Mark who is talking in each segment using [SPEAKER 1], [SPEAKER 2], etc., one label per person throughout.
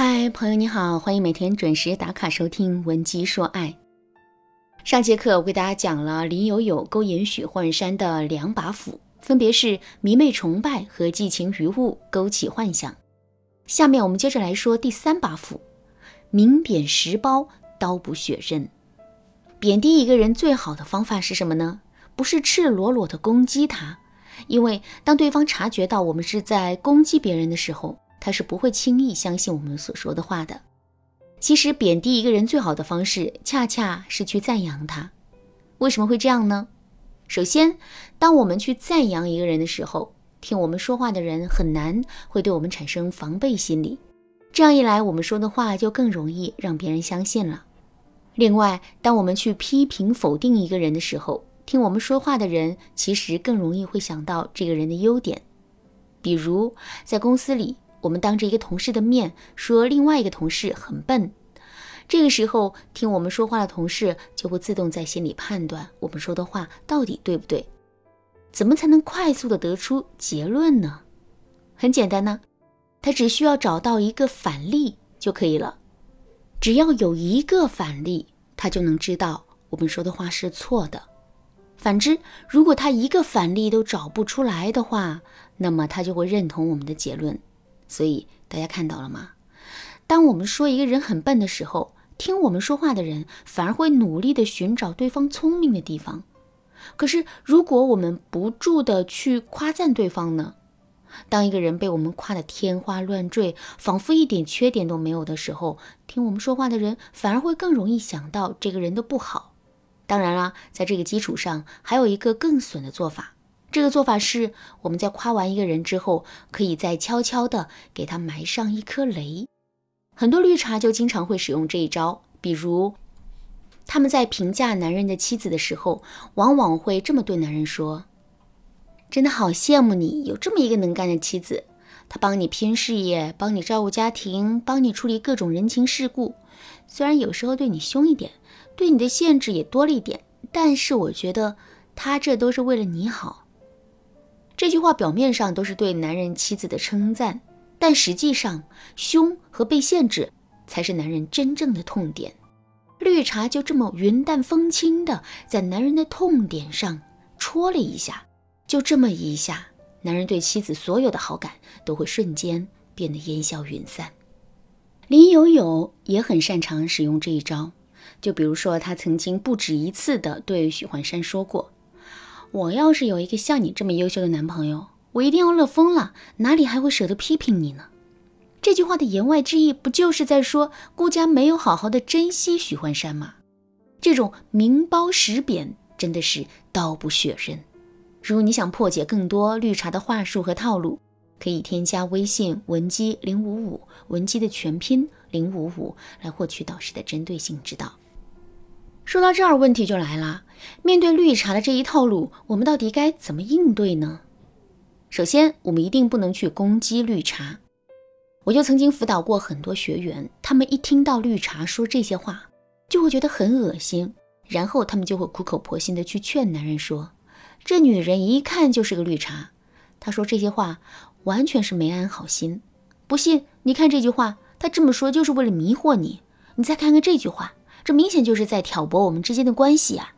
[SPEAKER 1] 嗨，朋友你好，欢迎每天准时打卡收听《文姬说爱》。上节课我给大家讲了林有有勾引许幻山的两把斧，分别是迷妹崇拜和寄情于物，勾起幻想。下面我们接着来说第三把斧，明贬实褒，刀不血刃。贬低一个人最好的方法是什么呢？不是赤裸裸的攻击他，因为当对方察觉到我们是在攻击别人的时候。他是不会轻易相信我们所说的话的。其实，贬低一个人最好的方式，恰恰是去赞扬他。为什么会这样呢？首先，当我们去赞扬一个人的时候，听我们说话的人很难会对我们产生防备心理。这样一来，我们说的话就更容易让别人相信了。另外，当我们去批评否定一个人的时候，听我们说话的人其实更容易会想到这个人的优点。比如，在公司里。我们当着一个同事的面说另外一个同事很笨，这个时候听我们说话的同事就会自动在心里判断我们说的话到底对不对。怎么才能快速的得出结论呢？很简单呢，他只需要找到一个反例就可以了。只要有一个反例，他就能知道我们说的话是错的。反之，如果他一个反例都找不出来的话，那么他就会认同我们的结论。所以大家看到了吗？当我们说一个人很笨的时候，听我们说话的人反而会努力的寻找对方聪明的地方。可是如果我们不住的去夸赞对方呢？当一个人被我们夸得天花乱坠，仿佛一点缺点都没有的时候，听我们说话的人反而会更容易想到这个人的不好。当然啦，在这个基础上，还有一个更损的做法。这个做法是，我们在夸完一个人之后，可以再悄悄地给他埋上一颗雷。很多绿茶就经常会使用这一招，比如他们在评价男人的妻子的时候，往往会这么对男人说：“真的好羡慕你有这么一个能干的妻子，她帮你拼事业，帮你照顾家庭，帮你处理各种人情世故。虽然有时候对你凶一点，对你的限制也多了一点，但是我觉得她这都是为了你好。”这句话表面上都是对男人妻子的称赞，但实际上，凶和被限制才是男人真正的痛点。绿茶就这么云淡风轻的在男人的痛点上戳了一下，就这么一下，男人对妻子所有的好感都会瞬间变得烟消云散。林有有也很擅长使用这一招，就比如说，他曾经不止一次的对许幻山说过。我要是有一个像你这么优秀的男朋友，我一定要乐疯了，哪里还会舍得批评你呢？这句话的言外之意，不就是在说顾家没有好好的珍惜许幻山吗？这种明褒实贬，真的是刀不血刃。如果你想破解更多绿茶的话术和套路，可以添加微信文姬零五五，文姬的全拼零五五，来获取导师的针对性指导。说到这儿，问题就来了。面对绿茶的这一套路，我们到底该怎么应对呢？首先，我们一定不能去攻击绿茶。我就曾经辅导过很多学员，他们一听到绿茶说这些话，就会觉得很恶心，然后他们就会苦口婆心的去劝男人说：“这女人一看就是个绿茶，她说这些话完全是没安好心。不信，你看这句话，她这么说就是为了迷惑你。你再看看这句话。”这明显就是在挑拨我们之间的关系啊！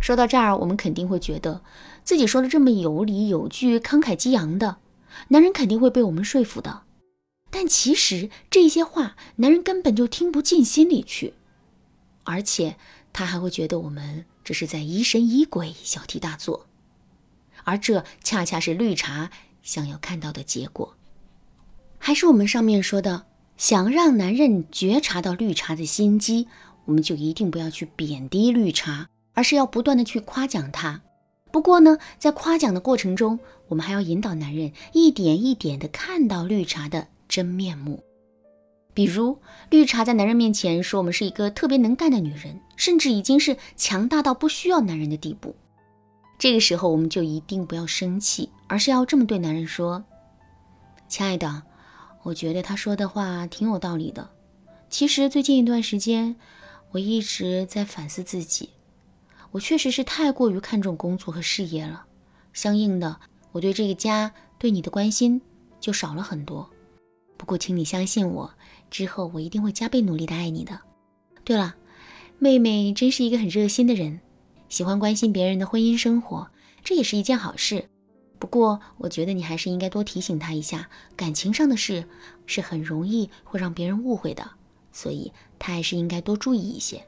[SPEAKER 1] 说到这儿，我们肯定会觉得自己说的这么有理有据、慷慨激昂的，男人肯定会被我们说服的。但其实这些话，男人根本就听不进心里去，而且他还会觉得我们这是在疑神疑鬼、小题大做，而这恰恰是绿茶想要看到的结果。还是我们上面说的。想让男人觉察到绿茶的心机，我们就一定不要去贬低绿茶，而是要不断的去夸奖他。不过呢，在夸奖的过程中，我们还要引导男人一点一点的看到绿茶的真面目。比如，绿茶在男人面前说我们是一个特别能干的女人，甚至已经是强大到不需要男人的地步。这个时候，我们就一定不要生气，而是要这么对男人说：“亲爱的。”我觉得他说的话挺有道理的。其实最近一段时间，我一直在反思自己，我确实是太过于看重工作和事业了，相应的，我对这个家对你的关心就少了很多。不过，请你相信我，之后我一定会加倍努力的爱你的。对了，妹妹真是一个很热心的人，喜欢关心别人的婚姻生活，这也是一件好事。不过，我觉得你还是应该多提醒他一下，感情上的事是很容易会让别人误会的，所以他还是应该多注意一些。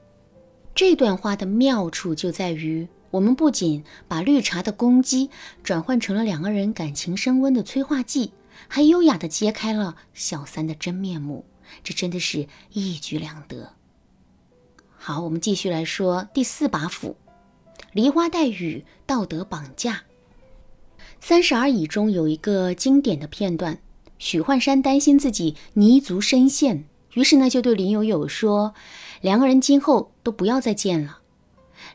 [SPEAKER 1] 这段话的妙处就在于。我们不仅把绿茶的攻击转换成了两个人感情升温的催化剂，还优雅地揭开了小三的真面目，这真的是一举两得。好，我们继续来说第四把斧——梨花带雨，道德绑架。三十而已中有一个经典的片段，许幻山担心自己泥足深陷，于是呢就对林有有说：“两个人今后都不要再见了。”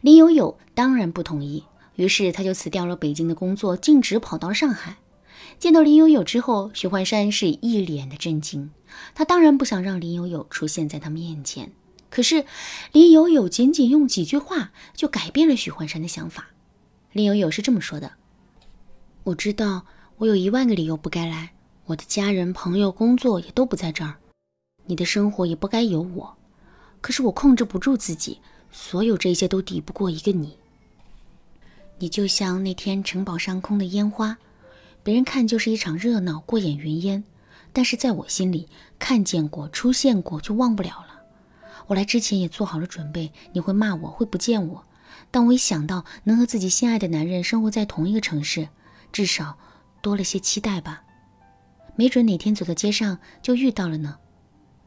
[SPEAKER 1] 林有有当然不同意，于是他就辞掉了北京的工作，径直跑到了上海。见到林有有之后，许幻山是一脸的震惊。他当然不想让林有有出现在他面前，可是林有有仅仅用几句话就改变了许幻山的想法。林有有是这么说的：“我知道我有一万个理由不该来，我的家人、朋友、工作也都不在这儿，你的生活也不该有我。可是我控制不住自己。”所有这些都抵不过一个你。你就像那天城堡上空的烟花，别人看就是一场热闹，过眼云烟；但是在我心里，看见过、出现过就忘不了了。我来之前也做好了准备，你会骂我，会不见我。但我一想到能和自己心爱的男人生活在同一个城市，至少多了些期待吧。没准哪天走在街上就遇到了呢。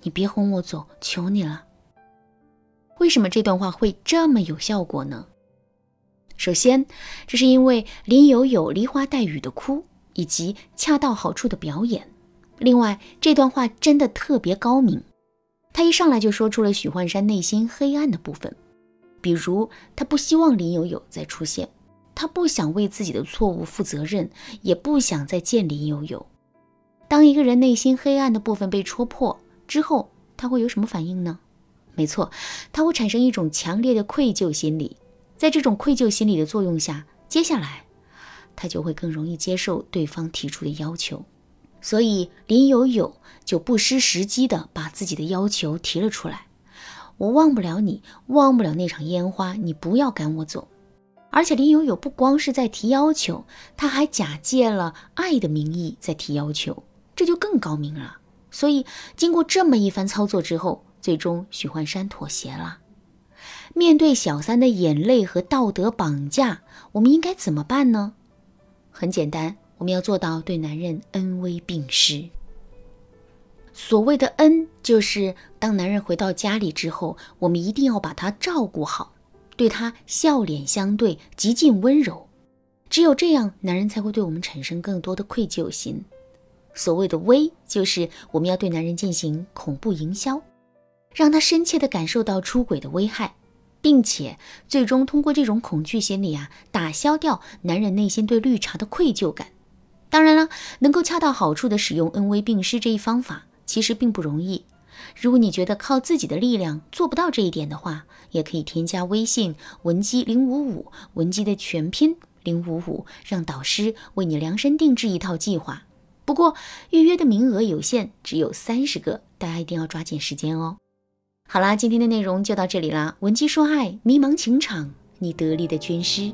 [SPEAKER 1] 你别轰我走，求你了。为什么这段话会这么有效果呢？首先，这是因为林有有梨花带雨的哭，以及恰到好处的表演。另外，这段话真的特别高明，他一上来就说出了许幻山内心黑暗的部分，比如他不希望林有有再出现，他不想为自己的错误负责任，也不想再见林有有。当一个人内心黑暗的部分被戳破之后，他会有什么反应呢？没错，他会产生一种强烈的愧疚心理，在这种愧疚心理的作用下，接下来他就会更容易接受对方提出的要求，所以林有有就不失时机的把自己的要求提了出来。我忘不了你，忘不了那场烟花，你不要赶我走。而且林有有不光是在提要求，他还假借了爱的名义在提要求，这就更高明了。所以经过这么一番操作之后。最终，许幻山妥协了。面对小三的眼泪和道德绑架，我们应该怎么办呢？很简单，我们要做到对男人恩威并施。所谓的恩，就是当男人回到家里之后，我们一定要把他照顾好，对他笑脸相对，极尽温柔。只有这样，男人才会对我们产生更多的愧疚心。所谓的威，就是我们要对男人进行恐怖营销。让他深切地感受到出轨的危害，并且最终通过这种恐惧心理啊，打消掉男人内心对绿茶的愧疚感。当然了，能够恰到好处地使用恩威并施这一方法，其实并不容易。如果你觉得靠自己的力量做不到这一点的话，也可以添加微信文姬零五五，文姬的全拼零五五，让导师为你量身定制一套计划。不过预约的名额有限，只有三十个，大家一定要抓紧时间哦。好啦，今天的内容就到这里啦。文姬说爱，迷茫情场，你得力的军师。